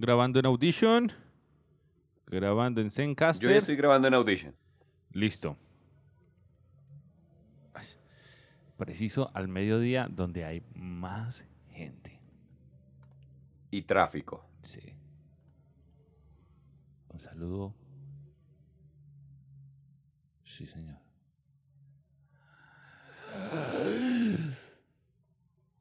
Grabando en Audition. Grabando en Zencaster. Yo ya estoy grabando en Audition. Listo. Preciso al mediodía donde hay más gente. Y tráfico. Sí. Un saludo. Sí, señor.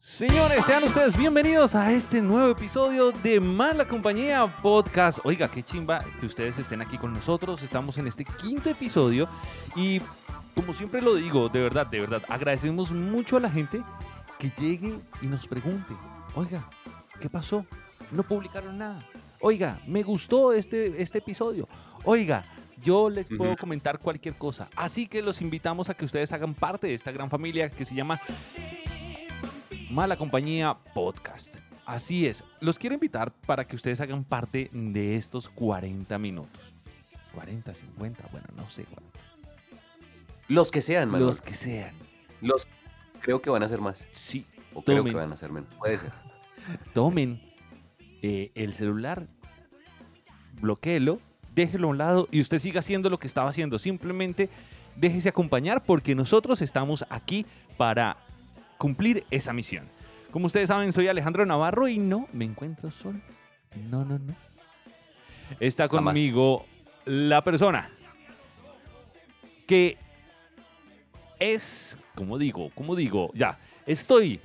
Señores, sean ustedes bienvenidos a este nuevo episodio de Mala Compañía Podcast. Oiga, qué chimba que ustedes estén aquí con nosotros. Estamos en este quinto episodio y como siempre lo digo, de verdad, de verdad, agradecemos mucho a la gente que llegue y nos pregunte, oiga, ¿qué pasó? No publicaron nada. Oiga, me gustó este, este episodio. Oiga, yo les puedo comentar cualquier cosa. Así que los invitamos a que ustedes hagan parte de esta gran familia que se llama Mala Compañía Podcast. Así es, los quiero invitar para que ustedes hagan parte de estos 40 minutos. 40, 50, bueno, no sé cuánto. Los que sean, Manuel. Los que sean. Los creo que van a ser más. Sí. O creo que van a ser menos. Puede ser. Tomen eh, el celular, bloquéelo, déjelo a un lado y usted siga haciendo lo que estaba haciendo. Simplemente déjese acompañar porque nosotros estamos aquí para cumplir esa misión. Como ustedes saben, soy Alejandro Navarro y no me encuentro solo. No, no, no. Está conmigo la persona que es, como digo, como digo, ya, estoy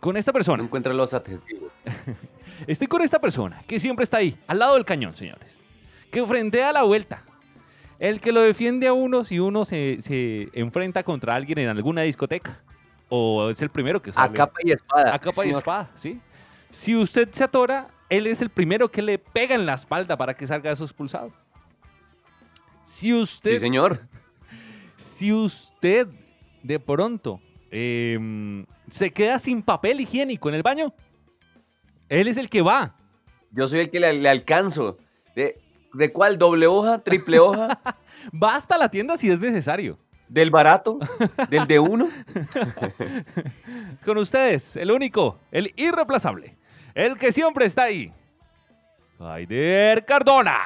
con esta persona. No encuentra los adjetivos. estoy con esta persona que siempre está ahí, al lado del cañón, señores. Que frente a la vuelta. El que lo defiende a uno si uno se, se enfrenta contra alguien en alguna discoteca. O es el primero que sale. A capa y espada. A capa y espada, sí. Si usted se atora, él es el primero que le pega en la espalda para que salga eso expulsado. Si usted. Sí, señor. Si usted de pronto em, se queda sin papel higiénico en el baño, él es el que va. Yo soy el que le, alcanzo. ¿De, ¿De cuál? ¿Doble hoja? ¿Triple hoja? va hasta la tienda si es necesario. ¿Del barato? ¿Del de uno? Con ustedes, el único, el irreemplazable, el que siempre está ahí. Aider Cardona.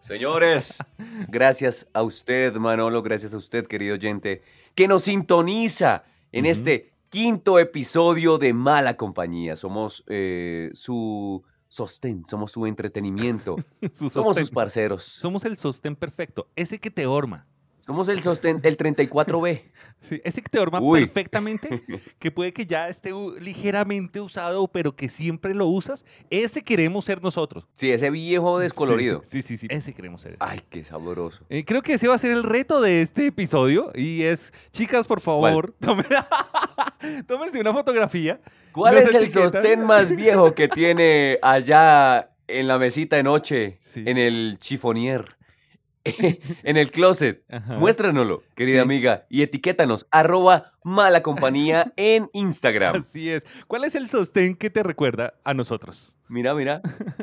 Señores, gracias a usted, Manolo, gracias a usted, querido oyente, que nos sintoniza en este quinto episodio de Mala Compañía. Somos eh, su sostén, somos su entretenimiento, somos sus parceros. Somos el sostén perfecto, ese que te orma. Somos el sostén, el 34B. Sí, ese que te orma perfectamente, que puede que ya esté ligeramente usado, pero que siempre lo usas. Ese queremos ser nosotros. Sí, ese viejo descolorido. Sí, sí, sí. Ese queremos ser. Ay, qué sabroso. Eh, creo que ese va a ser el reto de este episodio. Y es, chicas, por favor, tómense una fotografía. ¿Cuál es el sostén más viejo que tiene allá en la mesita de noche, en el chifonier? en el closet. Muéstranoslo, querida amiga, y etiquétanos, arroba mala compañía en Instagram. Así es. ¿Cuál es el sostén que te recuerda a nosotros? Mira, mira.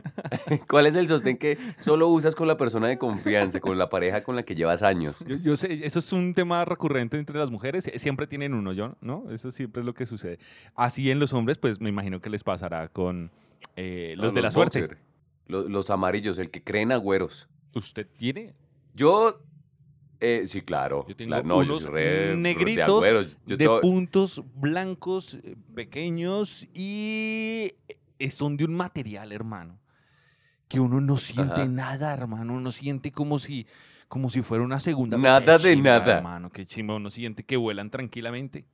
¿Cuál es el sostén que solo usas con la persona de confianza, con la pareja con la que llevas años? Yo, sé, eso es un tema recurrente entre las mujeres. Siempre tienen uno, ¿yo? ¿no? Eso siempre es lo que sucede. Así en los hombres, pues me imagino que les pasará con eh, los, de la suerte. Los, los amarillos, el que creen agüeros. ¿Usted tiene yo, eh, sí, claro. Yo tengo unos negritos de, puntos blancos eh, pequeños y eh, son de un material, hermano, que uno no siente nada, hermano. Uno siente como si, como si fuera una segunda. Nada de nada. Hermano, qué chimba. Uno siente que vuelan tranquilamente,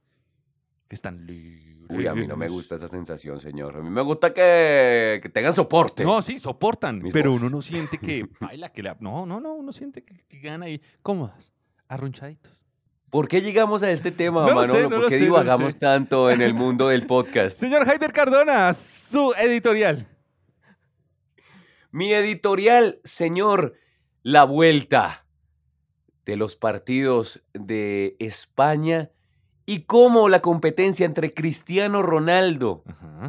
que están libres Uy, a mí no me gusta esa sensación, señor. A mí me gusta que, tengan soporte. No, sí, soportan, pero uno no siente que baila, que No, no, no, uno siente que, quedan ahí cómodas, arrunchaditos. ¿Por qué llegamos a este tema, Manolo? ¿Por qué divagamos tanto en el mundo del podcast? Señor Heider Cardona, su editorial. Mi editorial, señor, la vuelta de los partidos de España y cómo la competencia entre Cristiano Ronaldo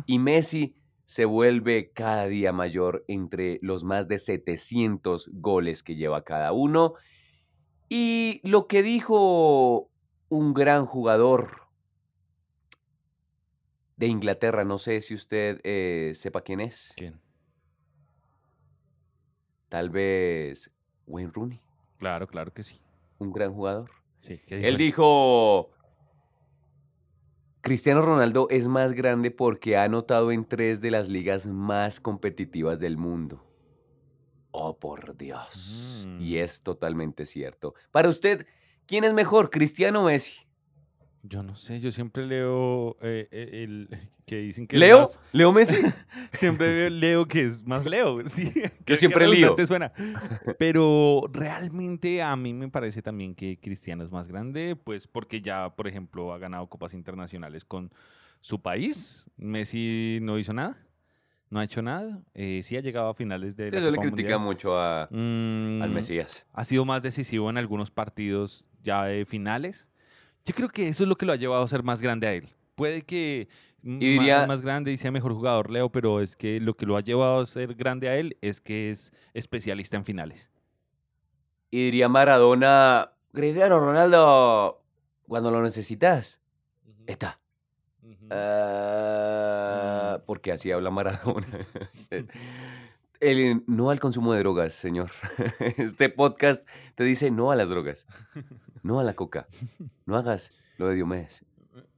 y Messi se vuelve cada día mayor entre los más de 700 goles que lleva cada uno. Y lo que dijo un gran jugador de Inglaterra. No sé si usted eh, sepa quién es. ¿Quién? Tal vez Wayne Rooney, Claro, claro que sí. un gran jugador. Sí, ¿qué dijo Él dijo, Cristiano Ronaldo es más grande porque ha anotado en tres de las ligas más competitivas del mundo. Oh, por Dios. Y Mm. es totalmente cierto. Para usted, ¿quién es mejor, Cristiano o Messi? Yo no sé, yo siempre leo eh, eh, el que dicen que ¿Leo? más- ¿Leo Messi? siempre leo que es más Leo, sí. Qué siempre lío. redundante suena. Pero realmente a mí me parece también que Cristiano es más grande, pues porque ya, por ejemplo, ha ganado copas internacionales con su país. Messi no hizo nada, no ha hecho nada. Eh, sí ha llegado a finales de la Eso le critica Mundial. mucho a- al Mm, Mesías. ha sido más decisivo en algunos partidos ya de finales. Yo creo que eso es lo que lo ha llevado a ser más grande a él. Puede que Y diría- más grande y sea mejor jugador, Leo, pero es que lo que lo ha llevado a ser grande a él es que es especialista en finales. Y diría Maradona, Cristiano Ronaldo, cuando lo necesitas, está. Mm. porque así habla Maradona. El- no al consumo de drogas, señor. Este podcast te dice no a las drogas, no a la coca. No hagas lo de Diomedes,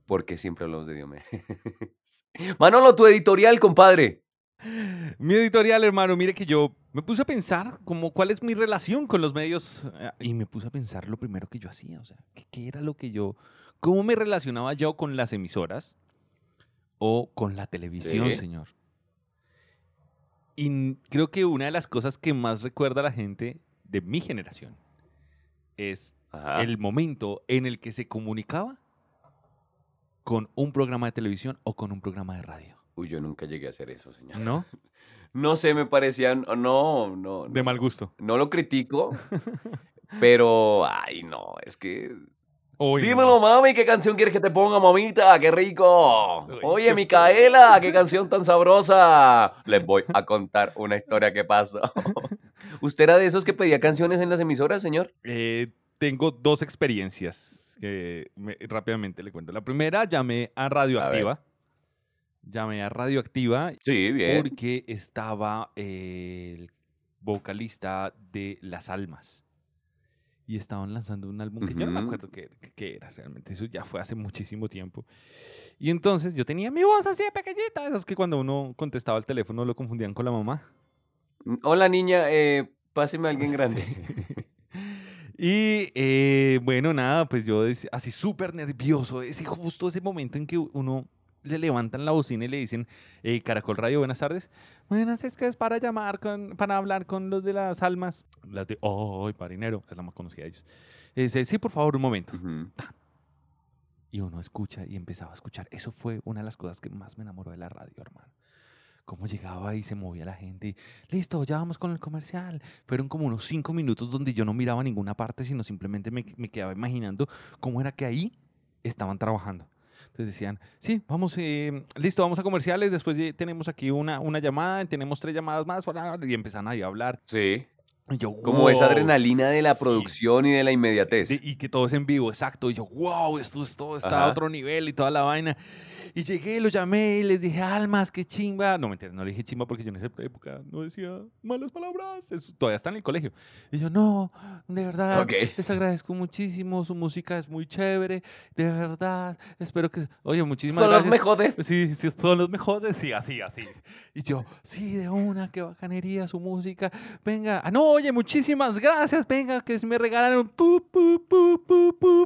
porque siempre hablamos de Diomedes. Manolo, tu editorial, compadre. Mi editorial, hermano, mire que yo me puse a pensar como cuál es mi relación con los medios eh, y me puse a pensar lo primero que yo hacía, o sea, ¿qué, qué era lo que yo, cómo me relacionaba yo con las emisoras o con la televisión, Sí. señor. Y creo que una de las cosas que más recuerda a la gente de mi generación es Ajá. el momento en el que se comunicaba con un programa de televisión o con un programa de radio, Uy, yo nunca llegué a hacer eso, señor. ¿no? No sé, me parecían, no, no, De mal gusto. no lo critico, pero, ay, no, es que Uy. Dímelo, mami, ¿qué canción quieres que te ponga, mamita? ¡Qué rico! Uy, Oye, qué Micaela, qué canción tan sabrosa. Les voy a contar una historia que pasó. ¿Usted era de esos que pedía canciones en las emisoras, señor? Eh, tengo dos experiencias que me- rápidamente le cuento. La primera, llamé a Radioactiva. Llamé a Radioactiva Sí, bien. porque estaba el vocalista de Las Almas. Y estaban lanzando un álbum que yo no me acuerdo qué, qué- era realmente. Eso ya fue hace muchísimo tiempo. Y entonces yo tenía mi voz así de pequeñita. Esas que cuando uno contestaba el teléfono lo confundían con la mamá. Hola, niña, eh, páseme a alguien grande. Sí. Y eh, bueno, nada, pues yo así súper nervioso, ese justo ese momento en que uno le levantan la bocina y le dicen, eh, Caracol Radio, buenas tardes. Buenas, es que es para llamar, con, para hablar con los de las almas. Las de, oh, marinero, es la más conocida de ellos. Dice, sí, por favor, un momento. Y uno escucha y empezaba a escuchar. Eso fue una de las cosas que más me enamoró de la radio, hermano. Cómo llegaba y se movía la gente. y, Listo, ya vamos con el comercial. Fueron como unos cinco minutos donde yo no miraba ninguna parte, sino simplemente me, me quedaba imaginando cómo era que ahí estaban trabajando. Entonces decían, sí, vamos, eh, listo, vamos a comerciales. Después tenemos aquí una, una llamada, tenemos tres llamadas más. Y empezaron ahí a hablar. Sí. Yo, Como esa adrenalina de la Sí. producción y de la inmediatez. De- y que todo es en vivo, exacto. Y yo, wow, esto, esto está a Ajá. otro nivel y toda la vaina. Y llegué, lo llamé y les dije, almas, qué chimba. No, mentira, no le dije chimba porque yo en esa época no decía malas palabras. Eso todavía está en el colegio. Y yo, no, de verdad, Ok. les agradezco muchísimo. Su música es muy chévere. De verdad, espero que. Oye, muchísimas Son los gracias. mejores. Sí, sí, son los mejores. Sí, así, así. Y yo, sí, de una, qué bacanería su música. Venga, ah, no, oye, muchísimas gracias. Venga, que me regalaron. Pu, pu,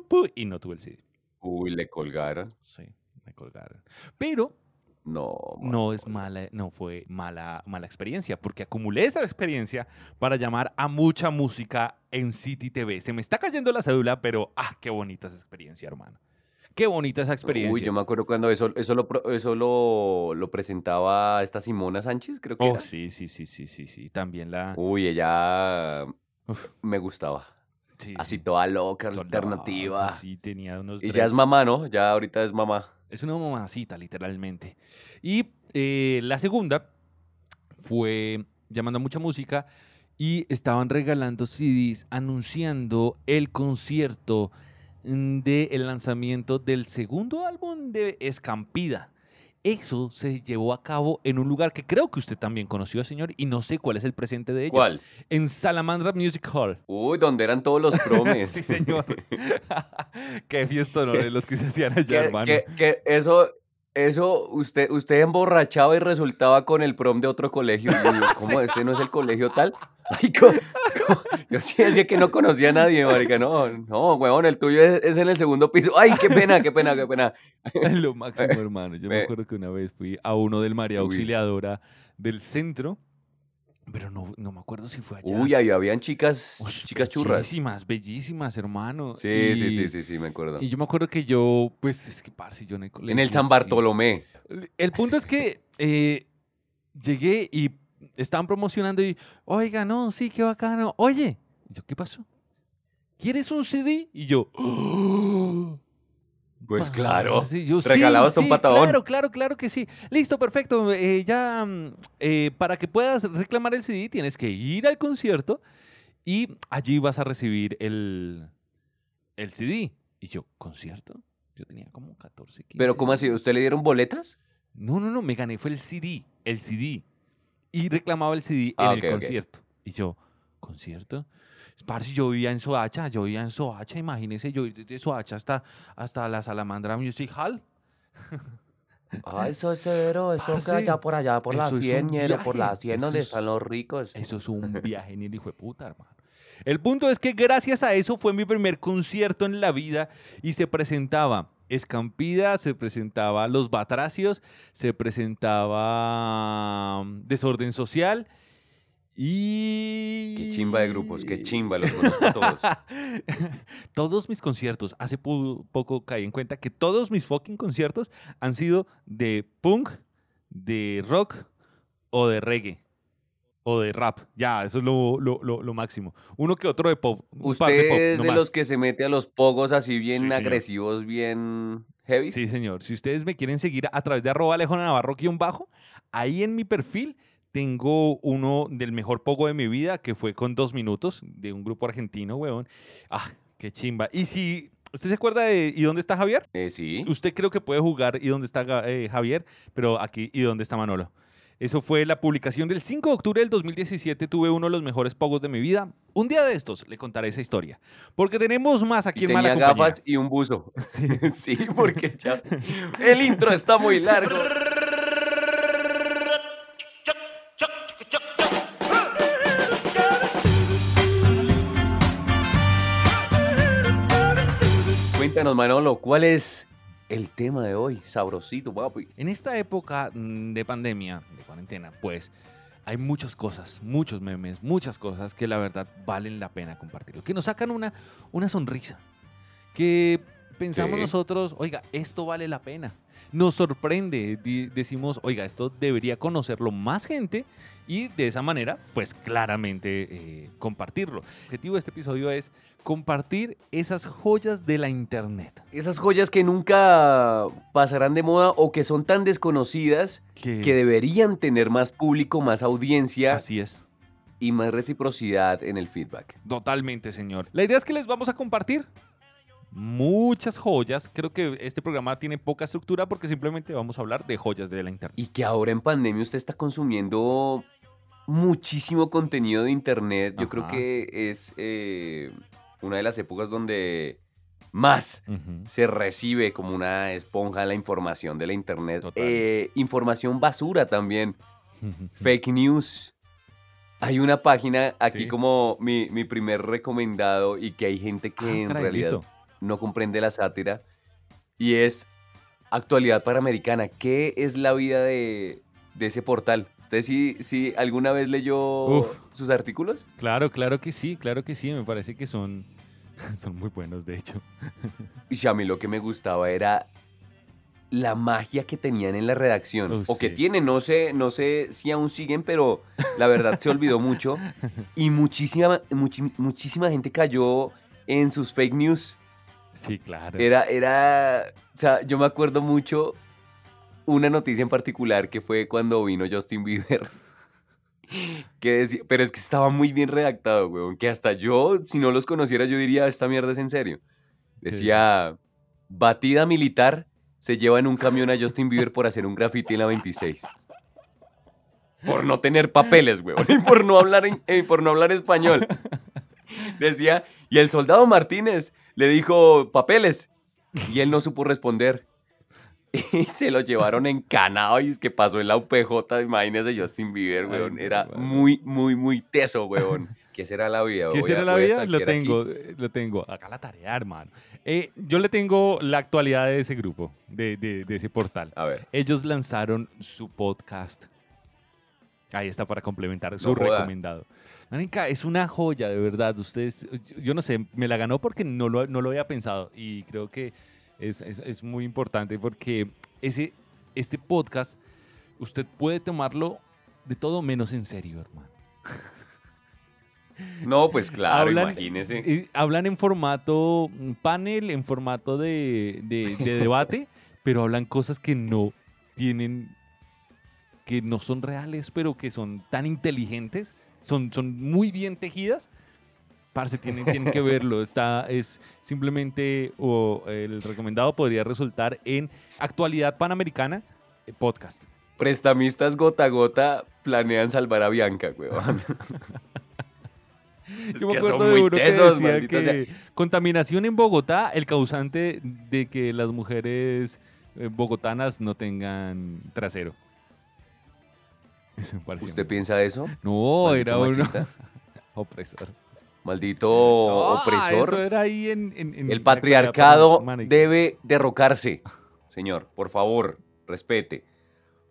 pu. Y no tuve el CD. Uy, le colgaron. Sí, me colgaron. Pero No. no es mala, no fue mala, mala experiencia, porque acumulé esa experiencia para llamar a mucha música en City TV. Se me está cayendo la cédula, pero ah, qué bonita esa experiencia, hermano. Qué bonita esa experiencia. Uy, yo me acuerdo cuando eso, eso, lo, eso lo, lo presentaba esta Simona Sánchez, creo que Oh, era. sí, sí, sí, sí, sí, sí. También la. Uy, ella Uf, me gustaba. sí, Así sí. toda loca, Toda- alternativa. Sí, tenía unos. Y ya es mamá, ¿no? Ya ahorita es mamá. Es una mamacita, literalmente. Y eh, la segunda fue llamando a mucha música y estaban regalando CDs anunciando el concierto del lanzamiento del segundo álbum de Escampida. Eso se llevó a cabo en un lugar que creo que usted también conoció, señor, y no sé cuál es el presente de ella. ¿Cuál? En Salamandra Music Hall. Uy, donde eran todos los promes. sí, señor. Qué fiesta, los que se hacían allá, que, hermano. que- que eso, eso, usted, usted emborrachaba y resultaba con el prom de otro colegio. Yo ¿Cómo? ¿Este no es el colegio tal? Ay, Yo sí decía que no conocía a nadie, marica. No, no, huevón, el tuyo es, es en el segundo piso. Ay, qué pena, qué pena, qué pena. Lo máximo, hermano. Yo me eh. acuerdo que una vez fui a uno del María. Auxiliadora del centro, pero no, no me acuerdo si fue allá. Uy, ahí habían chicas, chicas churras. Bellísimas, bellísimas, hermano. Sí, sí, Y- sí, sí, sí, me acuerdo. Y yo me acuerdo que yo, pues es que, parce, yo en el colegio. En el San sí. Bartolomé. El punto es que eh, llegué y estaban promocionando y, oiga, no, sí, qué bacano. Oye, Y yo, ¿qué pasó? ¿Quieres un CD? Y yo, "Oh". Pues claro. Sí, yo, sí, regalado hasta un sí, patadón. Claro, claro, claro que sí. Listo, perfecto. eh, ya, mm, eh, para que puedas reclamar el CD, tienes que ir al concierto y allí vas a recibir el, el CD. Y yo, ¿concierto? Yo tenía como 14, 15. Pero ¿cómo así? ¿Usted le dieron boletas? No, no, no, me gané, fue el CD, el CD. Y reclamaba el CD Ah, en ok, el concierto. Y yo, ¿concierto? Parce, yo vivía en Soacha, yo vivía en Soacha, imagínese, yo desde Soacha hasta, hasta la Salamandra Music Hall. Ay, eso es severo, eso Parce, queda allá por allá, por la eso es 100, un ñero, por la viaje, 100 eso donde es- están los ricos. Eso es un viaje ni el hijo de puta, hermano. El punto es que gracias a eso fue mi primer concierto en la vida y se presentaba Escampida, se presentaba Los Batracios, se presentaba Desorden Social y... Qué chimba de grupos, qué chimba, los conozco todos. todos mis conciertos, hace poco caí en cuenta que todos mis fucking conciertos han sido de punk, de rock o de reggae. O de rap. Ya, eso es lo, lo- lo- lo máximo. Uno que otro de pop. Un par de Usted pop, es no de los que se mete a los pogos así bien Sí, señor. agresivos, bien heavy. Sí, señor. Si ustedes me quieren seguir a través de arroba Alejo Navarro guion bajo, ahí en mi perfil tengo uno del mejor pogo de mi vida, que fue con dos minutos, de un grupo argentino, weón. Ah, qué chimba. Y si usted se acuerda de ¿Y dónde está Javier? Eh, sí. Usted creo que puede jugar ¿Y dónde está eh, Javier? Pero aquí ¿Y dónde está Manolo? Eso fue la publicación del 5 de octubre del 2017. Tuve uno de los mejores pogos de mi vida. Un día de estos le contaré esa historia. Porque tenemos más aquí Y en Mala tenía Compañía. gafas y un buzo. Sí. Sí, porque ya. El intro está muy largo. Cuéntanos, Manolo, ¿cuál es el tema de hoy? Sabrosito, papi. En esta época mm, de pandemia, de cuarentena, pues hay muchas cosas, muchos memes, muchas cosas que la verdad valen la pena compartirlo. Que nos sacan una, una sonrisa. Que pensamos Sí. nosotros, oiga, esto vale la pena. Nos sorprende, decimos, oiga, esto debería conocerlo más gente y de esa manera, pues claramente eh, compartirlo. El objetivo de este episodio es compartir esas joyas de la internet. Esas joyas que nunca pasarán de moda o que son tan desconocidas Que, que deberían tener más público, más audiencia así es. y más reciprocidad en el feedback. Totalmente, señor. La idea es que les vamos a compartir muchas joyas. Creo que este programa tiene poca estructura porque simplemente vamos a hablar de joyas de la internet. Y que ahora en pandemia usted está consumiendo muchísimo contenido de internet. Yo creo que es eh, una de las épocas donde más se recibe como una esponja la información de la internet. Eh, información basura también. Fake news. Hay una página aquí Sí. como mi, mi primer recomendado y que hay gente que Ah, en caray, realidad listo. No comprende la sátira y es Actualidad Panamericana. ¿Qué es la vida de, de ese portal? ¿Usted sí, sí alguna vez leyó Uf. sus artículos? Claro, claro que sí, claro que sí. Me parece que son, son muy buenos, de hecho. Y a mí lo que me gustaba era la magia que tenían en la redacción. O que tienen, no sé, no sé si aún siguen, pero la verdad se olvidó mucho. Y muchísima, muchi- muchísima gente cayó en sus fake news. Sí, claro. Era, era, o sea, yo me acuerdo mucho una noticia en particular que fue cuando vino Justin Bieber. Que decía, pero es que estaba muy bien redactado, weón, que hasta yo, si no los conociera, yo diría, esta mierda es en serio. Decía, batida militar se lleva en un camión a Justin Bieber por hacer un graffiti en la 26. Por no tener papeles, weón. Y por no hablar, en- eh, por no hablar español. Decía, y el soldado Martínez le dijo papeles. Y él no supo responder. Y se lo llevaron encanado y es que pasó en la UPJ, imagínese Justin Bieber, weón. Era muy, muy, muy teso, weón. ¿Qué será la vida? ¿Qué será la vida? Lo aquí. tengo, eh, lo tengo. Acá la tarea, hermano. Eh, yo le tengo la actualidad de ese grupo, de, de- de ese portal. A ver. Ellos lanzaron su podcast. Ahí está para complementar su No recomendado. Marica, es una joya, de verdad. Ustedes, yo- no sé, me la ganó porque no lo, no lo había pensado. Y creo que es, es- es muy importante porque ese, este podcast, usted puede tomarlo de todo menos en serio, hermano. No, pues claro, hablan, imagínese. eh, hablan en formato panel, en formato de, de- de debate, pero hablan cosas que no tienen, que no son reales, pero que son tan inteligentes, son, son muy bien tejidas. Parce, tienen, tienen que verlo. Está, es simplemente, o el recomendado podría resultar en Actualidad Panamericana eh, Podcast. Prestamistas gota a gota planean salvar a Bianca, weón. Es Yo me acuerdo de uno que decía que sea. contaminación en Bogotá, el causante de que las mujeres eh, bogotanas no tengan trasero. Eso me pareció. ¿Usted muy- piensa eso? No, era uno opresor. Maldito Ah, opresor. Eso era ahí en, en- en El patriarcado debe derrocarse. Señor, por favor, respete.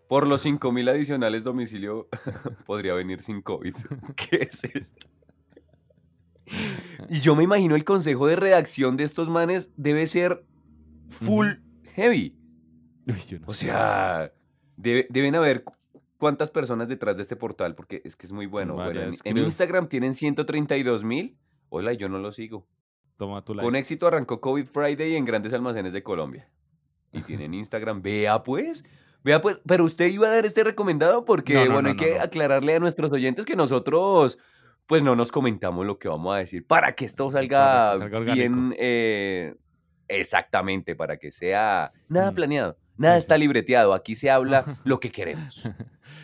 Por los 5 mil adicionales domicilio podría venir sin COVID. ¿Qué es esto? Y yo me imagino el consejo de redacción de estos manes debe ser full heavy. Uy, yo no O sé. sea, debe- deben haber cuántas personas detrás de este portal, porque es que es muy bueno. Bueno, en. Instagram tienen 132 mil. Hola, yo no lo sigo. Toma tu Con like. éxito arrancó COVID Friday en grandes almacenes de Colombia. Y tienen Instagram. Vea pues. Vea pues. Pero usted iba a dar este recomendado porque, No, no, bueno, no, hay que aclararle a nuestros oyentes que nosotros, pues no nos comentamos lo que vamos a decir para que esto salga, Para que salga bien. eh, exactamente, para que sea nada Mm. planeado. Nada Sí, está libreteado. Aquí se habla lo que queremos.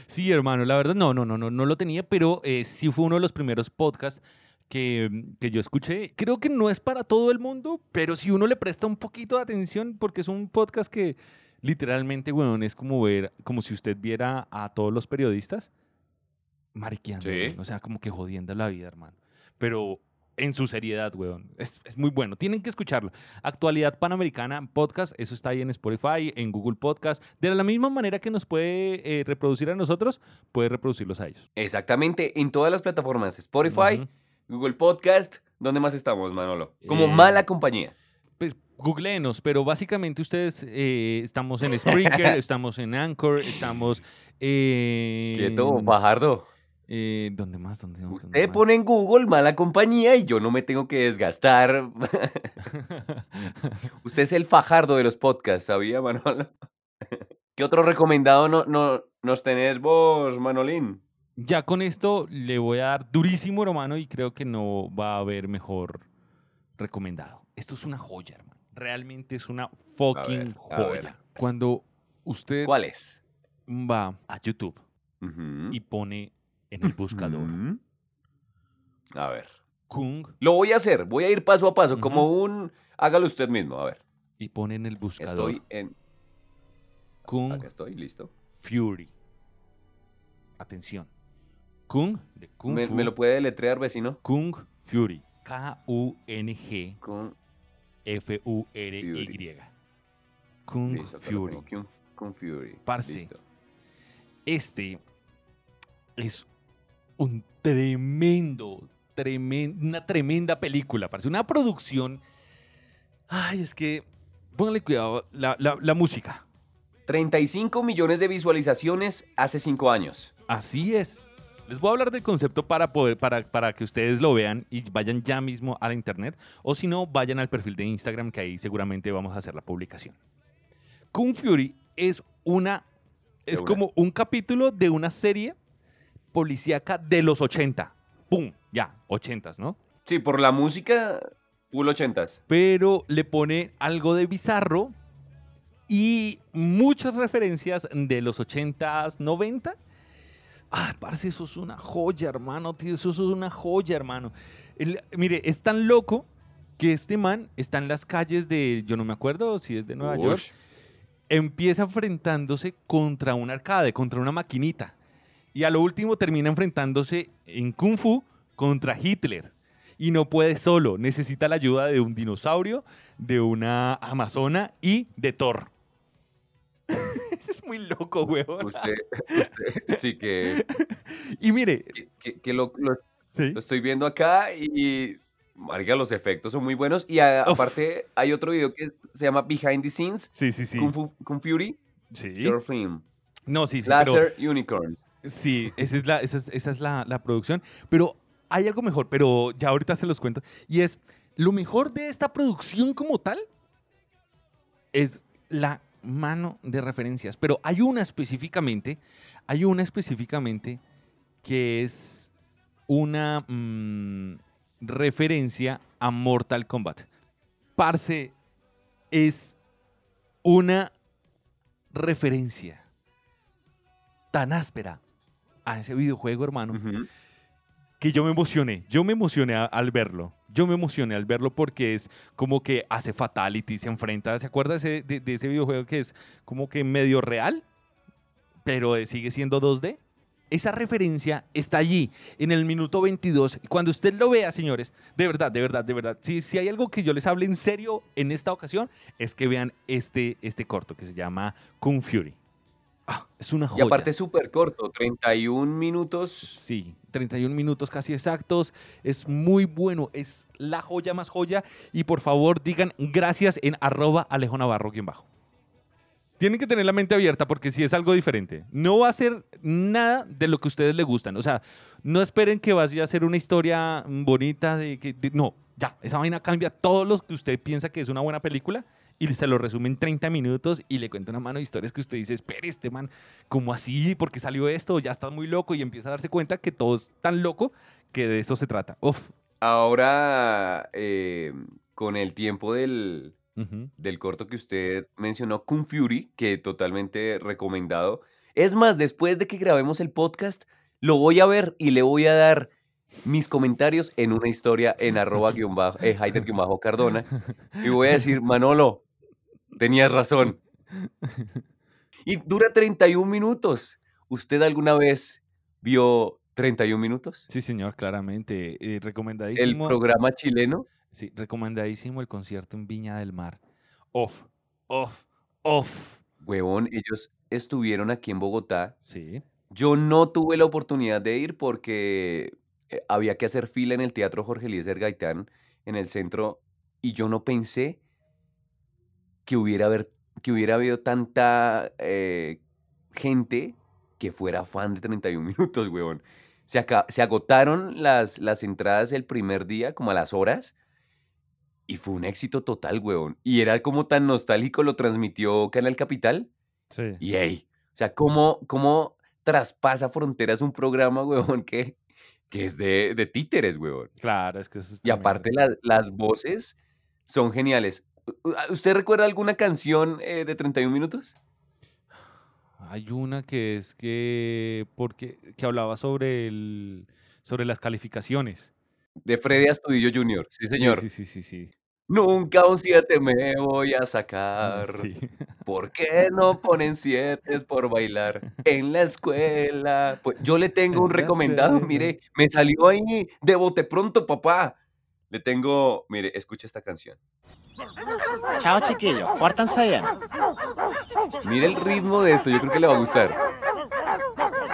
Sí, hermano, la verdad no, no, no, no, no lo tenía, pero eh, sí fue uno de los primeros podcasts que, que yo escuché. Creo que no es para todo el mundo, pero si uno le presta un poquito de atención, porque es un podcast que literalmente, weón, es como ver, como si usted viera a todos los periodistas mariqueando, Sí. o sea, como que jodiendo la vida, hermano. Pero en su seriedad, weón. Es, es muy bueno. Tienen que escucharlo. Actualidad Panamericana Podcast, eso está ahí en Spotify, en Google Podcast. De la misma manera que nos puede eh, reproducir a nosotros, puede reproducirlos a ellos. Exactamente. En todas las plataformas. Spotify. Google Podcast. ¿Dónde más estamos, Manolo? Como Eh, mala compañía. Pues googleenos, pero básicamente ustedes eh, estamos en Spreaker, estamos en Anchor, estamos en... Quieto, Fajardo. Eh, ¿Dónde más? ¿Dónde, dónde Usted más? pone en Google mala compañía y yo no me tengo que desgastar. Usted es el fajardo de los podcasts, ¿sabía, Manolo? ¿Qué otro recomendado no, no, nos tenés vos, Manolín? Ya con esto le voy a dar durísimo, hermano, y creo que no va a haber mejor recomendado. Esto es una joya, hermano. Realmente es una fucking a ver. joya. Cuando usted ¿Cuál es? va a YouTube y pone en el buscador. A ver. Kung Lo voy a hacer, voy a ir paso a paso, como un... Hágalo usted mismo, a ver. y pone en el buscador Estoy en... Kung Acá estoy, listo. Fury. Atención. Kung de Kung ¿Me, Fu. me lo puede deletrear, vecino? Kung Fury. K-U-N-G. F-U-R-Y. Kung Listo, Fury. Kung- Kung Fury. Parce. Listo. Este es un tremendo, tremen- una tremenda película. Parece una producción. Ay, es que. Póngale cuidado. La, la- la música. 35 millones de visualizaciones hace 5 años. Así es. Les voy a hablar del concepto para, poder, para, para que ustedes lo vean y vayan ya mismo a la internet. O si no, vayan al perfil de Instagram, que ahí seguramente vamos a hacer la publicación. Kung Fury es una. Es como un capítulo de una serie policíaca de los 80. ¡Pum! Ya, 80s, ¿no? Sí, por la música, full 80s. Pero le pone algo de bizarro y muchas referencias de los 80s, 90 Ah, parce, eso es una joya, hermano. Eso es una joya, hermano. mire, es tan loco que este man está en las calles de, yo no me acuerdo si es de Nueva York, empieza enfrentándose contra un arcade, contra una maquinita. Y a lo último termina enfrentándose en Kung Fu contra Hitler. Y no puede solo, necesita la ayuda de un dinosaurio, de una amazona y de Thor. es muy loco, weón. Usted, sí que... Y mire... Que, lo, estoy viendo acá y... Marica, los efectos son muy buenos. Y aparte hay otro video que se llama Behind the Scenes. Sí, sí, sí. Kung, Fury. Sí. Your Film. No, sí, sí. Laser Unicorns. Sí, esa es, la, esa es, la, la producción. Pero hay algo mejor, pero ya ahorita se los cuento. Y es, lo mejor de esta producción como tal es la mano de referencias, pero hay una específicamente, hay una específicamente que es una mm, referencia a Mortal Kombat. Parce, es una referencia tan áspera a ese videojuego, hermano, que yo me emocioné. Yo me emocioné al verlo. Yo me emocioné al verlo porque es como que hace fatality, se enfrenta. ¿Se acuerda de, de, ese videojuego que es como que medio real, pero sigue siendo 2D? Esa referencia está allí, en el minuto 22. Cuando usted lo vea, señores, de verdad, de verdad, de verdad, si, si hay algo que yo les hable en serio en esta ocasión, es que vean este, este corto que se llama Kung Fury. Ah, es una joya. Y aparte súper corto, 31 minutos. Sí, 31 minutos casi exactos. Es muy bueno, es la joya más joya. Y por favor digan gracias en arroba Alejo Navarro bajo. Tienen que tener la mente abierta porque si es algo diferente. No va a ser nada de lo que a ustedes les gustan. O sea, no esperen que vaya a ser una historia bonita de que... no, ya, esa vaina cambia todo lo que usted piensa que es una buena película y se lo resume en 30 minutos y le cuenta una mano de historias que usted dice, espere, este man, ¿cómo así? ¿Por qué salió esto? Ya está muy loco y empieza a darse cuenta que todo es tan loco que de eso se trata. Uf. Ahora, eh, con el tiempo del, del corto que usted mencionó, Kung Fury, que totalmente recomendado. Es más, después de que grabemos el podcast, lo voy a ver y le voy a dar mis comentarios en una historia en arroba guion bajo, eh, Cardona. Y voy a decir, Manolo, tenías razón. Y dura 31 minutos. ¿Usted alguna vez vio 31 minutos? Sí, señor, claramente. Eh, recomendadísimo. ¿El programa chileno? Sí, recomendadísimo el concierto en Viña del Mar. Off, off, off. Huevón, ellos estuvieron aquí en Bogotá. Sí. Yo no tuve la oportunidad de ir porque eh, había que hacer fila en el Teatro Jorge Eliezer Gaitán, en el centro, y yo no pensé que hubiera, haber, que hubiera habido tanta eh, gente que fuera fan de 31 minutos, huevón. Se, se agotaron las, las entradas el primer día, como a las horas, y fue un éxito total, huevón. Y era como tan nostálgico, lo transmitió Canal Capital. Sí. Y hey, o sea, cómo, cómo traspasa fronteras un programa, huevón, que que es de, de títeres, weón. Claro, es que eso es Y aparte las voces son geniales. ¿Usted recuerda alguna canción eh, de 31 minutos? Hay una que es que porque que hablaba sobre el sobre las calificaciones. De Freddy Astudillo Jr., sí, señor. Sí, sí, sí, sí. Nunca un 7 me voy a sacar. Sí. ¿Por qué no ponen 7 por bailar en la escuela? Pues yo le tengo un recomendado, mire, me salió ahí de bote pronto, papá. Le tengo, mire, escucha esta canción. Chao, chiquillo, pórtanse bien. Mire el ritmo de esto, yo creo que le va a gustar.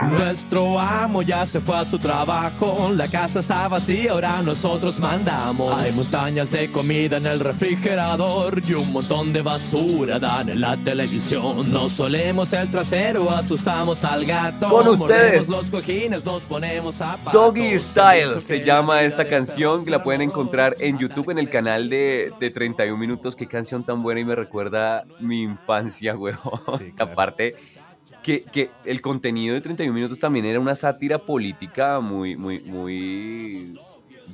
Nuestro amo ya se fue a su trabajo, la casa está vacía, ahora nosotros mandamos. Hay montañas de comida en el refrigerador y un montón de basura dan en la televisión. Nos solemos el trasero, asustamos al gato. Con ustedes, los cojines, nos ponemos zapatos. Doggy Style se llama esta canción que la pueden encontrar en YouTube en el canal de, de 31 minutos. Qué canción tan buena y me recuerda mi infancia, weón. Aparte que, el contenido de 31 minutos también era una sátira política muy, muy, muy,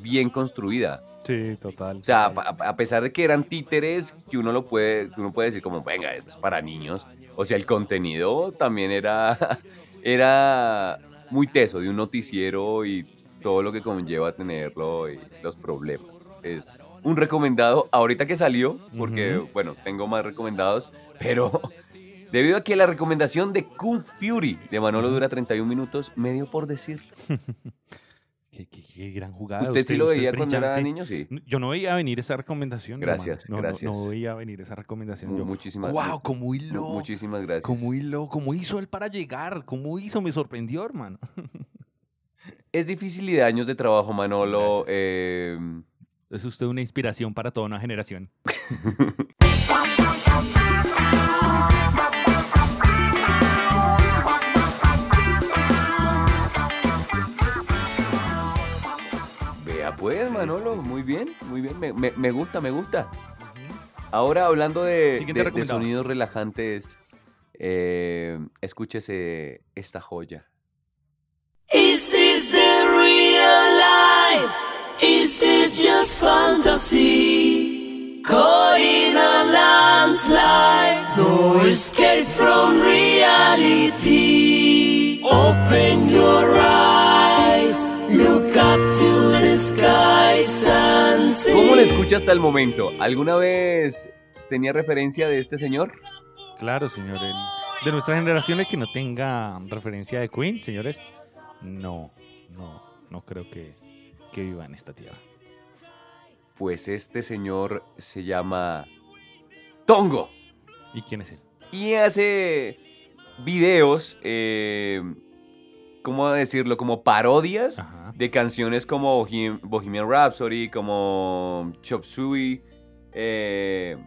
bien construida. Sí, total. O sea, a, a pesar de que eran títeres, que uno lo puede, que uno puede decir como, venga, esto es para niños. O sea, el contenido también era, era muy teso de un noticiero y todo lo que conlleva tenerlo y los problemas. Es un recomendado ahorita que salió, porque, Ujú. bueno, tengo más recomendados, pero debido a que la recomendación de Kung Fury de Manolo dura 31 minutos, me dio por decir. Qué, qué- qué gran jugada. ¿Usted sí lo veía cuando era niño? Sí. Yo no veía venir esa recomendación. Gracias. No, gracias. No, veía venir esa recomendación. Yo, muchísimas wow, cómo hiló. Muchísimas gracias. ¿Cómo hiló? ¿Cómo hizo él para llegar? ¿Cómo hizo? Me sorprendió, hermano. Es difícil y de años de trabajo, Manolo. Gracias. eh, Es usted una inspiración para toda una generación. pues, Sí, Manolo, sí, sí, muy sí. bien, muy bien. Me, me- me gusta, me gusta. Ahora hablando de, sonidos relajantes, eh, escúchese esta joya. Is this the real life? Is this just fantasy? Caught in a landslide, no escape from reality. Open your eyes, ¿Cómo le escucha hasta el momento? ¿Alguna vez tenía referencia de este señor? Claro, señor. el- de nuestra generación, el que no tenga referencia de Queen, señores, no, no, no creo que, que viva en esta tierra. Pues este señor se llama Tongo. ¿Y quién es él? y hace videos, eh, ¿cómo decirlo? Como parodias Ajá. de canciones como Bohem- Bohemian Rhapsody, como Chop Suey. eh,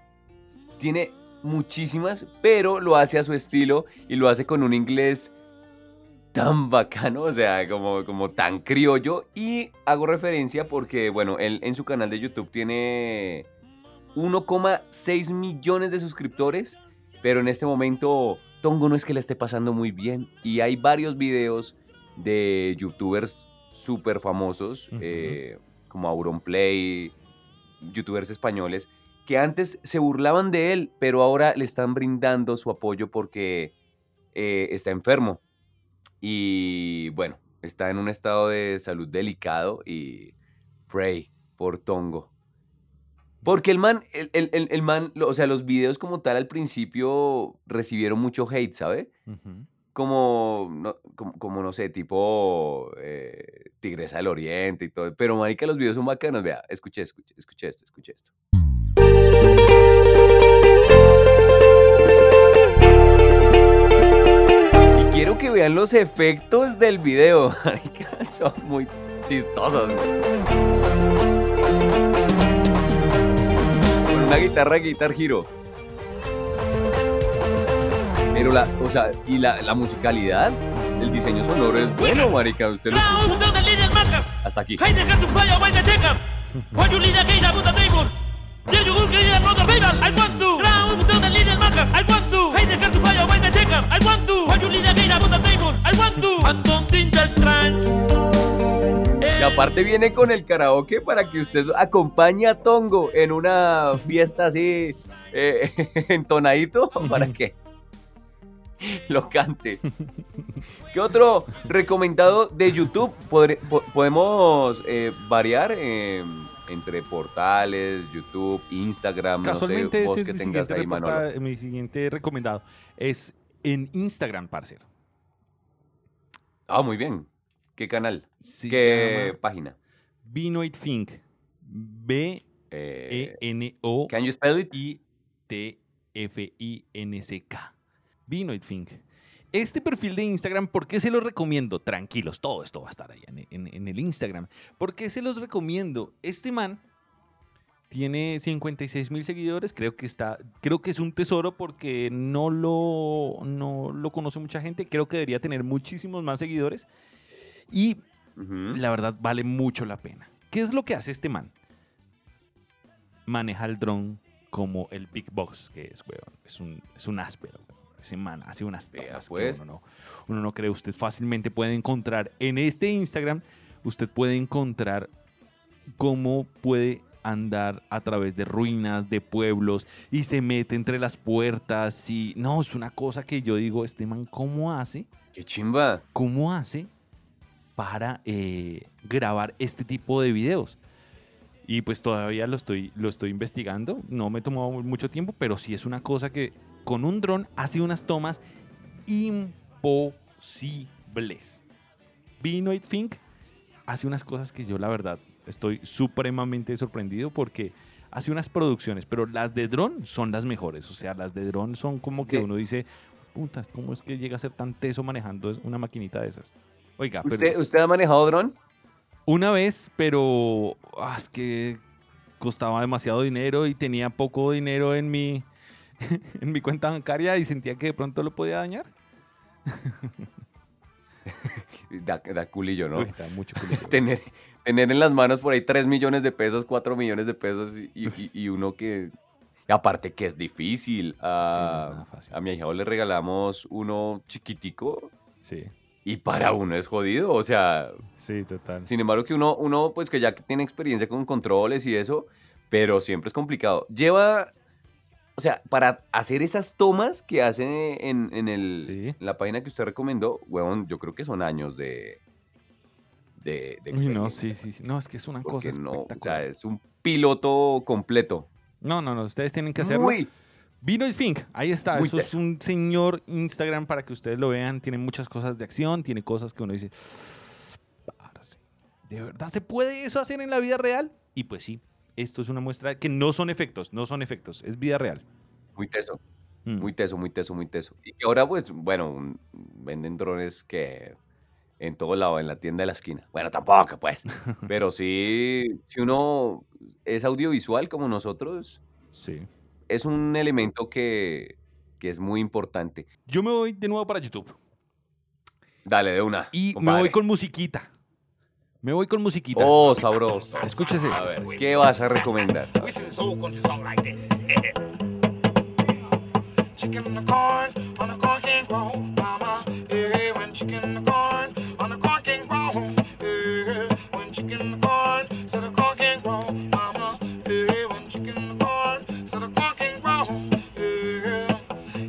tiene muchísimas, pero lo hace a su estilo y lo hace con un inglés tan bacano, o sea, como, como tan criollo. Y hago referencia porque, bueno, él en su canal de YouTube tiene 1,6 millones de suscriptores, pero en este momento Tongo no es que le esté pasando muy bien y hay varios videos de youtubers súper famosos, eh, como Auronplay, youtubers españoles, que antes se burlaban de él, pero ahora le están brindando su apoyo porque eh, está enfermo. Y bueno, está en un estado de salud delicado y pray por Tongo. Porque el man, el, el- el- man, o sea, los videos como tal al principio recibieron mucho hate, ¿sabe? Ujú. Como, no, como, no sé, tipo eh, Tigresa del Oriente y todo. Pero, marica, los videos son bacanos. Vea, escuche, escuche, escuche esto, escuche esto. Y quiero que vean los efectos del video, marica, son muy chistosos. Una guitarra, guitar giro. Pero la, o sea, y la, la musicalidad, el diseño sonoro es bueno, marica, usted lo. Hasta aquí. Y aparte viene con el karaoke para que usted acompañe a Tongo en una fiesta así eh, entonadito para que lo cante. ¿Qué otro recomendado de YouTube podre- po- podemos eh, variar eh, entre portales, YouTube, Instagram, Casualmente no sé, vos ese que es mi tengas siguiente, ahí, Manolo? reporta- mi siguiente recomendado. Es en Instagram, parcero. Ah, muy bien. ¿Qué canal? ¿Qué página? Benoit Fink. Eh, B-E-N-O can you spell it? I-T-F-I-N-C-K. Benoit Fink. Este perfil de Instagram, ¿por qué se los recomiendo? Tranquilos, todo esto va a estar ahí en, en- en el Instagram. ¿Por qué se los recomiendo? Este man tiene 56 mil seguidores. Creo que está, creo que es un tesoro porque no lo, no lo conoce mucha gente. Creo que debería tener muchísimos más seguidores. Y la verdad vale mucho la pena. ¿Qué es lo que hace este man? Maneja el dron como el Big Boss que es, weón. Es un, es un áspero, weón. Ese man hace unas tomas que pues. uno no, uno no cree. Usted fácilmente puede encontrar en este Instagram, usted puede encontrar cómo puede andar a través de ruinas, de pueblos, y se mete entre las puertas. Y no, es una cosa que yo digo, este man, ¿cómo hace? Qué chimba. ¿Cómo hace para eh, grabar este tipo de videos? Y pues todavía lo estoy, lo estoy investigando. No me tomó mucho tiempo, pero sí es una cosa que con un dron hace unas tomas imposibles. Binoid Fink hace unas cosas que yo la verdad estoy supremamente sorprendido porque hace unas producciones, pero las de dron son las mejores. O sea, las de dron son como que ¿Qué? uno dice, putas, ¿cómo es que llega a ser tan teso manejando una maquinita de esas? Oiga, pero ¿Usted, es- ¿Usted ha manejado dron? una vez, pero ah, es que costaba demasiado dinero y tenía poco dinero en mi, en mi cuenta bancaria y sentía que de pronto lo podía dañar. Da, da culillo, ¿no? Uy, está mucho culillo. tener, tener en las manos por ahí 3 millones de pesos, 4 millones de pesos y, y- y uno que... aparte que es difícil. no es A, nada fácil. a mi ahijado le regalamos uno chiquitico Sí, y para uno es jodido. O sea, sí, total. sin embargo que uno, uno pues que ya tiene experiencia con controles y eso, pero siempre es complicado. Lleva... O sea, para hacer esas tomas que hace en, en el, Sí. en la página que usted recomendó, huevón, yo creo que son años de... De, de Uy, no, sí, sí, sí. No, es que es una cosa no, o sea, espectacular. es un piloto completo. No, no, no, ustedes tienen que hacerlo. Muy, Vino y Fink, ahí está. Muy Eso es un señor Instagram para que ustedes lo vean. Tiene muchas cosas de acción, tiene cosas que uno dice, "Parce, ¿de verdad se puede eso hacer en la vida real? Y pues sí, esto es una muestra que no son efectos, no son efectos, es vida real. muy teso, Mm. muy teso, muy teso, muy teso. Y ahora, pues, bueno, venden drones que en todo lado, en la tienda de la esquina. Bueno, tampoco, pues. Pero sí, si uno es audiovisual como nosotros, Sí. es un elemento que, que es muy importante. Yo me voy de nuevo para YouTube Dale, de una. y me voy con musiquita. Me voy con musiquita. Oh, sabroso. Escúchese A esto. ver, ¿qué vas a recomendar? We sing soul country song like this. chicken in the corn on the corn can grow, mama. Hey, when chicken in the corn on the corn can grow. Hey, when chicken in the corn, so the corn can grow, mama. Hey, when chicken in the corn, so the corn can grow. Hey,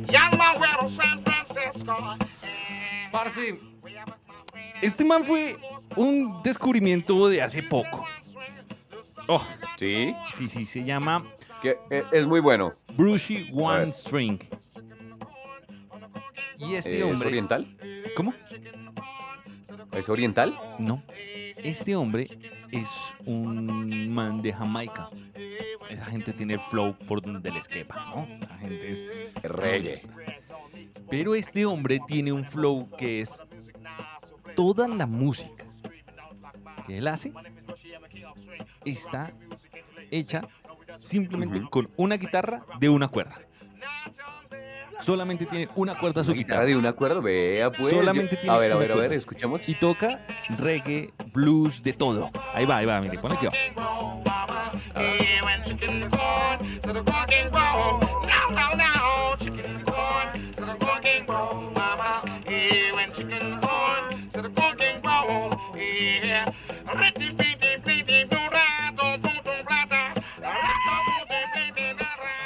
young Marrero, San Francisco. Parce, este man fue un descubrimiento de hace poco. Oh, ¿Sí? sí, sí, se llama Que eh, es muy bueno. Brushy One. String. Y este ¿Es hombre. oriental? ¿Cómo? ¿Es oriental? No. Este hombre es un man de Jamaica. Esa gente tiene el flow por donde les quepa, ¿no? Esa gente es. Reggae. Pero este hombre tiene un flow que es toda la música que él hace está hecha simplemente con una guitarra de una cuerda. Solamente tiene una cuerda su Una guitarra guitarra. de un acuerdo, vea pues. Solamente Yo- tiene A ver, a una ver, a ver, cuerda. escuchamos. Y toca reggae, blues, de todo. Ahí va, ahí va, mire, pone aquí va.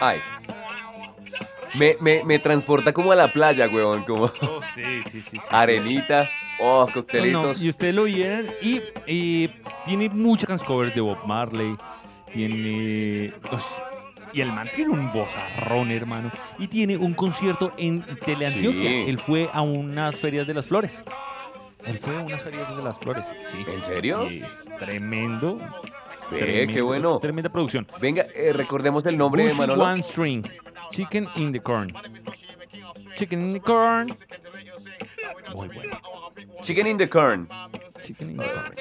Da, ra. Ay. Me, me, me transporta como a la playa, huevón, como Oh, sí, sí, sí. sí, arenita, oh, No, no, coctelitos. y ustedes lo vieron y, y tiene muchas canciones covers de Bob Marley. Tiene. ush, y el man tiene un bozarrón, hermano. Y tiene un concierto en Teleantioquia. Sí. Él fue a unas ferias de las flores. Él fue a unas ferias de las flores. Sí. ¿En serio? Y es tremendo. Tremendo, qué es bueno. Tremenda producción. Venga, eh, recordemos el nombre de Manolo. One String. Chicken in the Corn. Chicken in the Corn. Muy bueno. Chicken in the Corn. Chicken in the Corn.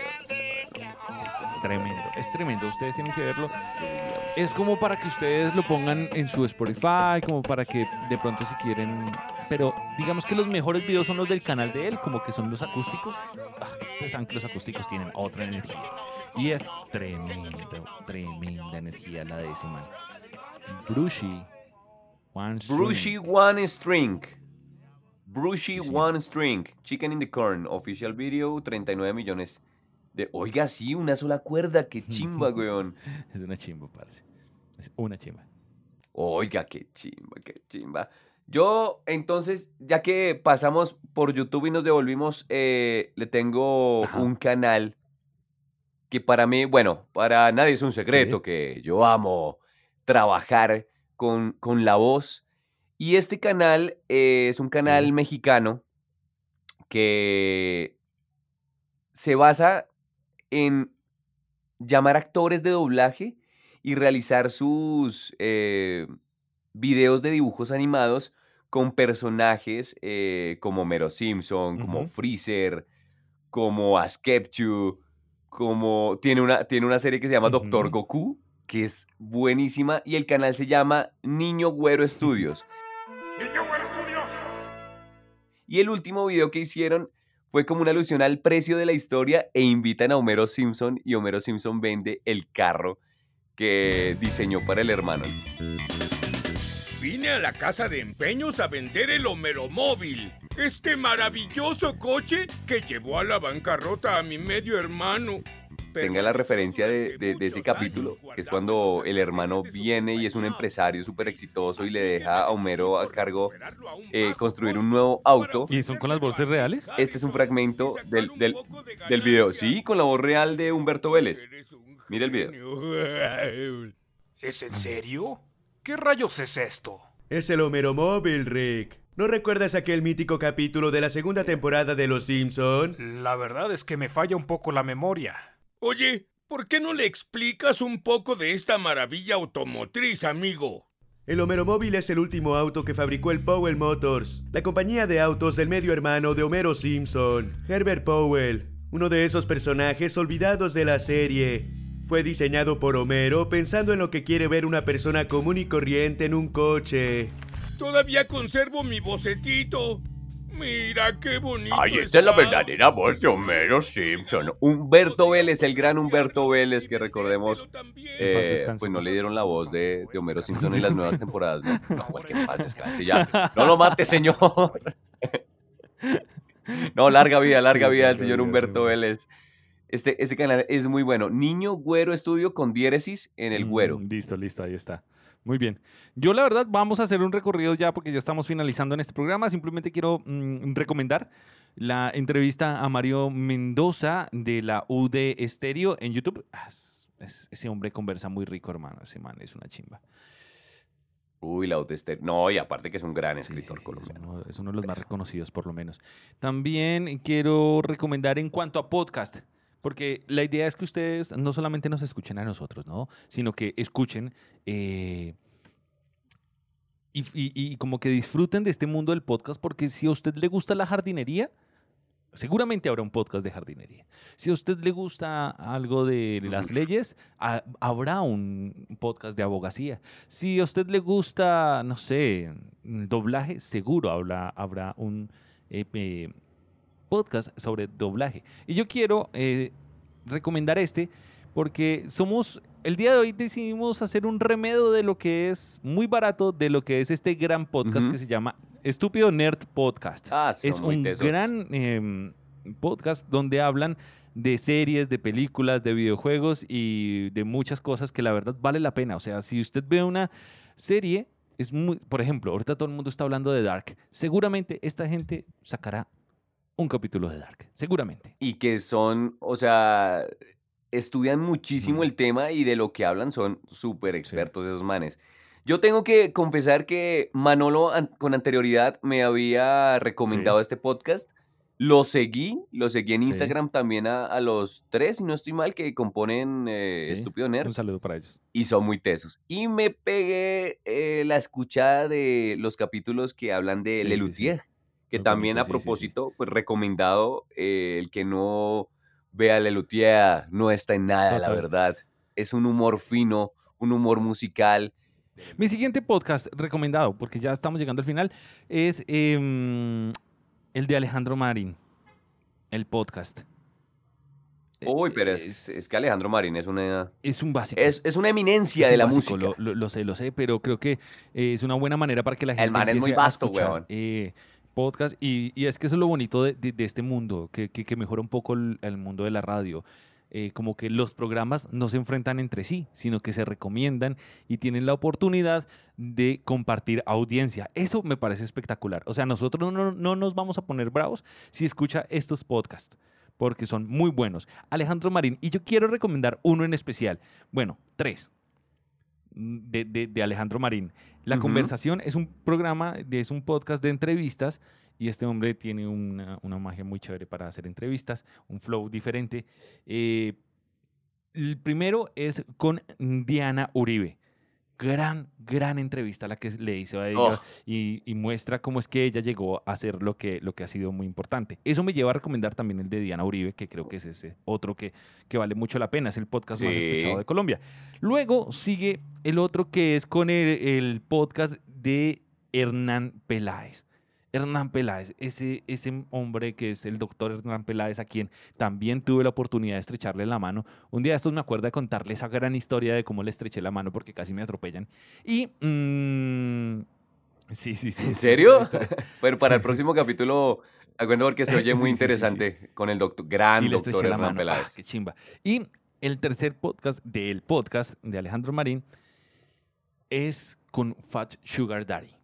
Es tremendo, es tremendo. Ustedes tienen que verlo. Es como para que ustedes lo pongan en su Spotify, como para que de pronto si quieren. Pero digamos que los mejores videos son los del canal de él, como que son los acústicos. Ah, ustedes saben que los acústicos tienen otra energía. Y es tremendo, tremenda energía la de ese man. Brushy. One String. Brushy One String. Brushy Sí. One String. Chicken in the Corn. Official video, 39 millones De, oiga, sí, una sola cuerda, qué chimba, weón. Es una chimba, parce. Es una chimba. Oiga, qué chimba, qué chimba. Yo, entonces, ya que pasamos por YouTube y nos devolvimos, eh, le tengo Ajá. un canal que para mí, bueno, para nadie es un secreto Sí. que yo amo trabajar con, con la voz. Y este canal eh, es un canal Sí. mexicano que se basa en llamar actores de doblaje y realizar sus eh, videos de dibujos animados con personajes eh, como Mero Simpson, como. Freezer, como Askepchu, como tiene una, tiene una serie que se llama Doctor. Goku, que es buenísima, y el canal se llama Niño Güero Studios. Niño Güero Studios. Y el último video que hicieron fue como una alusión al precio de la historia e invitan a Homero Simpson y Homero Simpson vende el carro que diseñó para el hermano. Vine a la casa de empeños a vender el Homeromóvil, este maravilloso coche que llevó a la bancarrota a mi medio hermano. Pero Tenga la referencia de, durante de- de ese capítulo, que es cuando el hermano viene y es un empresario súper exitoso y le deja a me Homero a cargo eh, construir un nuevo auto. ¿Y son con las voces reales? Este es un fragmento del, del, video. Sí, con la voz real de Humberto Vélez. Mira el video. ¿Es en serio? ¿Qué rayos es esto? Es el Homero Móvil, Rick. ¿No recuerdas aquel mítico capítulo de la segunda temporada de Los Simpson? La verdad es que me falla un poco la memoria. Oye, ¿por qué no le explicas un poco de esta maravilla automotriz, amigo? El Homero Móvil es el último auto que fabricó el Powell Motors, la compañía de autos del medio hermano de Homero Simpson, Herbert Powell, uno de esos personajes olvidados de la serie. Fue diseñado por Homero pensando en lo que quiere ver una persona común y corriente en un coche. Todavía conservo mi bocetito. Mira qué bonito. Ahí está la está. verdadera voz de Homero Simpson. Humberto Vélez, el gran Humberto Vélez, que recordemos, eh, pues no le dieron la voz de, de Homero Simpson en las nuevas temporadas. No, no que en paz descanse ya. No lo mate, señor. No, larga vida, larga vida al señor Humberto Vélez. Este, este canal es muy bueno. Niño Güero Estudio con diéresis en el güero. Mm, listo, listo, ahí está. Muy bien. Yo la verdad vamos a hacer un recorrido ya porque ya estamos finalizando en este programa. Simplemente quiero mm, recomendar la entrevista a Mario Mendoza de la UD Estéreo en YouTube. Ah, es- es- ese hombre conversa muy rico, hermano. Ese man es una chimba. Uy, la Utester. No, y aparte que es un gran Sí, sí, escritor sí, es, colombiano. uno, es uno de los más reconocidos, por lo menos. También quiero recomendar en cuanto a podcast, porque la idea es que ustedes no solamente nos escuchen a nosotros, ¿no? Sino que escuchen eh, y, y- y como que disfruten de este mundo del podcast, porque si a usted le gusta la jardinería, seguramente habrá un podcast de jardinería. Si a usted le gusta algo de las leyes, ha- habrá un podcast de abogacía. Si a usted le gusta, no sé, doblaje, seguro habrá, habrá un eh, eh, podcast sobre doblaje. Y yo quiero eh, recomendar este porque somos, el día de hoy decidimos hacer un remedio de lo que es muy barato, de lo que es este gran podcast que se llama Estúpido Nerd Podcast. Ah, es un tesos. gran em, podcast donde hablan de series, de películas, de videojuegos y de muchas cosas que la verdad vale la pena. O sea, si usted ve una serie, es muy, por ejemplo, ahorita todo el mundo está hablando de Dark. Seguramente esta gente sacará un capítulo de Dark. Seguramente. y que son, o sea, estudian muchísimo Mm. el tema y de lo que hablan son súper expertos esos manes. Yo tengo que confesar que Manolo an- con anterioridad me había recomendado este podcast. Lo seguí, lo seguí en Sí. Instagram también a, a los tres, si no estoy mal, que componen eh, Estúpido Nerd Un saludo para ellos. y son muy tesos. Y me pegué eh, la escuchada de los capítulos que hablan de. Lelutier, que también a sí, sí, sí. propósito, pues recomendado, eh, el que no vea Lelutier no está en nada, la verdad. Es un humor fino, un humor musical. Mi siguiente podcast recomendado, porque ya estamos llegando al final, es em, el de Alejandro Marín, el podcast. Uy, pero es, es que Alejandro Marín es una, es un básico. es, es una eminencia de un la básico, música. Lo, lo- lo sé, lo sé, pero creo que eh, es una buena manera para que la gente man es muy vasto, weón. eh, podcast. Y, es que eso es lo bonito de, este mundo, que, mejora un poco el, el mundo de la radio. Eh, como que los programas no se enfrentan entre sí, sino que se recomiendan y tienen la oportunidad de compartir audiencia. Eso me parece espectacular. O sea, nosotros no, no nos vamos a poner bravos si escucha estos podcasts, porque son muy buenos. Alejandro Marín, y yo quiero recomendar uno en especial. Bueno, tres de, de- de Alejandro Marín. La conversación es un programa, es un podcast de entrevistas y este hombre tiene una, una magia muy chévere para hacer entrevistas, un flow diferente. Eh, el primero es con Diana Uribe. Gran, gran entrevista la que le hizo a ella Oh. y, y muestra cómo es que ella llegó a hacer lo que, lo que ha sido muy importante. Eso me lleva a recomendar también el de Diana Uribe, que creo que es ese otro que, que vale mucho la pena, es el podcast más escuchado de Colombia. Luego sigue el otro que es con el, el podcast de Hernán Peláez. Hernán Peláez, ese, ese hombre que es el doctor Hernán Peláez, a quien también tuve la oportunidad de estrecharle la mano. Un día de estos me acuerdo de contarle esa gran historia de cómo le estreché la mano porque casi me atropellan. Y... mm, sí, sí, sí. ¿En serio? historia. Pero para el próximo capítulo, acuerdo porque se oye muy sí, sí, sí. interesante con el doctor, gran y doctor Hernán mano. Peláez. Ah, qué chimba. Y el tercer podcast del podcast de Alejandro Marín es con Fat Sugar Daddy.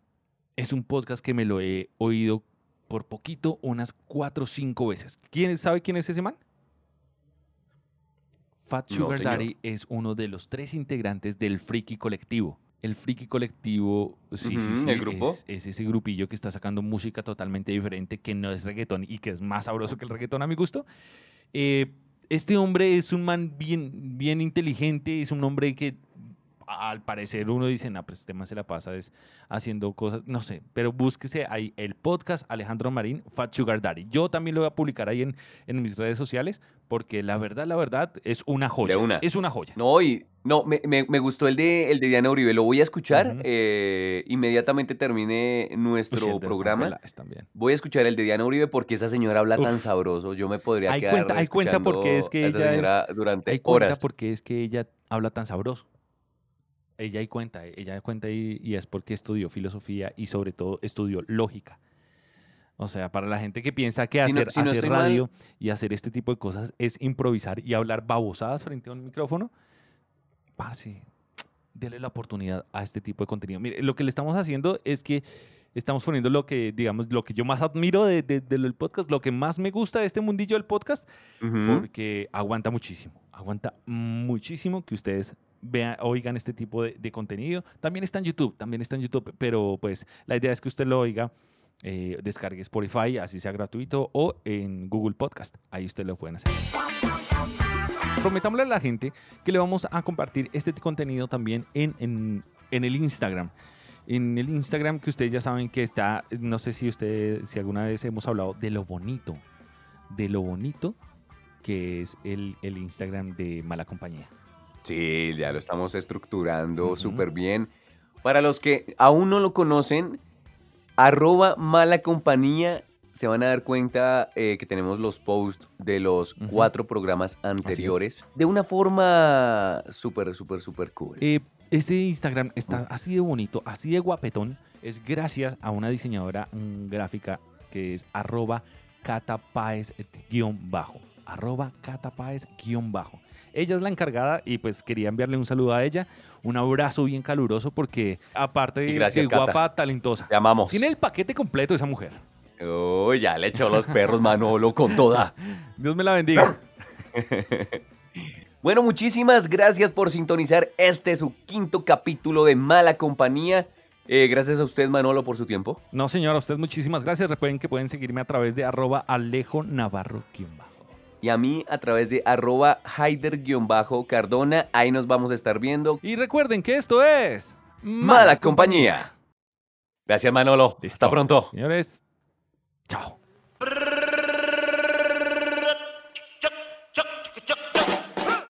Es un podcast que me lo he oído por poquito unas cuatro o cinco veces. ¿Quién sabe quién es ese man? Fat Sugar. Daddy es uno de los tres integrantes del Friki Colectivo. El Friki Colectivo, sí, sí, sí, ¿el grupo? Es, es ese grupillo que está sacando música totalmente diferente, que no es reggaetón y que es más sabroso que el reggaetón a mi gusto. Eh, este hombre es un man bien, bien inteligente, es un hombre que al parecer uno dice, no, pues este man se la pasa es haciendo cosas, no sé, pero búsquese ahí el podcast Alejandro Marín, Fat Sugar Daddy. Yo también lo voy a publicar ahí en, en mis redes sociales porque la verdad, la verdad es una joya. Una. Es una joya. No, y no, me, me- me gustó el de, el de Diana Uribe. Lo voy a escuchar eh, inmediatamente termine Uy, nuestro el de programa. También. Voy a escuchar el de Diana Uribe porque esa señora habla tan sabroso. Yo me podría Ahí quedar cuenta- ahí cuenta por qué es que ella es- durante Ahí cuenta horas. porque es que ella habla tan sabroso. Ella ahí cuenta, ella cuenta y, y es porque estudió filosofía y sobre todo estudió lógica. O sea, para la gente que piensa que Si no- hacer, no hacer mal- radio y hacer este tipo de cosas es improvisar y hablar babosadas frente a un micrófono, parce, dele la oportunidad a este tipo de contenido. Mire, lo que le estamos haciendo es que estamos poniendo lo que, digamos, lo que yo más admiro de- de- del podcast, lo que más me gusta de este mundillo del podcast, porque aguanta muchísimo, aguanta muchísimo que ustedes oigan este tipo de, contenido. También está en YouTube, también está en YouTube, pero pues la idea es que usted lo oiga, eh, descargue Spotify, así sea gratuito, o en Google Podcast, ahí ustedes lo pueden hacer. Prometámosle a la gente que le vamos a compartir este contenido también en, en, en el Instagram. En el Instagram que ustedes ya saben que está, no sé si ustedes, si alguna vez hemos hablado de lo bonito, de lo bonito que es el, el Instagram de Mala Compañía. Sí, ya lo estamos estructurando súper bien. Para los que aún no lo conocen, arroba mala compañía, se van a dar cuenta eh, que tenemos los posts de los cuatro programas anteriores de una forma súper, súper, súper cool. Eh, ese Instagram está así de bonito, así de guapetón. Es gracias a una diseñadora mm, gráfica que es arroba catapaez-bajo. Arroba catapaez-bajo. Ella es la encargada y pues quería enviarle un saludo a ella. Un abrazo bien caluroso porque aparte de gracias, guapa, talentosa. Te amamos. Tiene el paquete completo esa mujer. Uy, ya le echó los perros Manolo con toda. Dios me la bendiga. Bueno, muchísimas gracias por sintonizar este su quinto capítulo de Mala Compañía. Eh, gracias a usted, Manolo, por su tiempo. No, señora, a usted muchísimas gracias. Recuerden que pueden seguirme a través de arroba Alejo Navarro bajo. Y a mí a través de arroba Haider-Cardona. Ahí nos vamos a estar viendo. Y recuerden que esto es Mala, compañía. Gracias, Manolo. Listo. Hasta pronto. Señores, chao.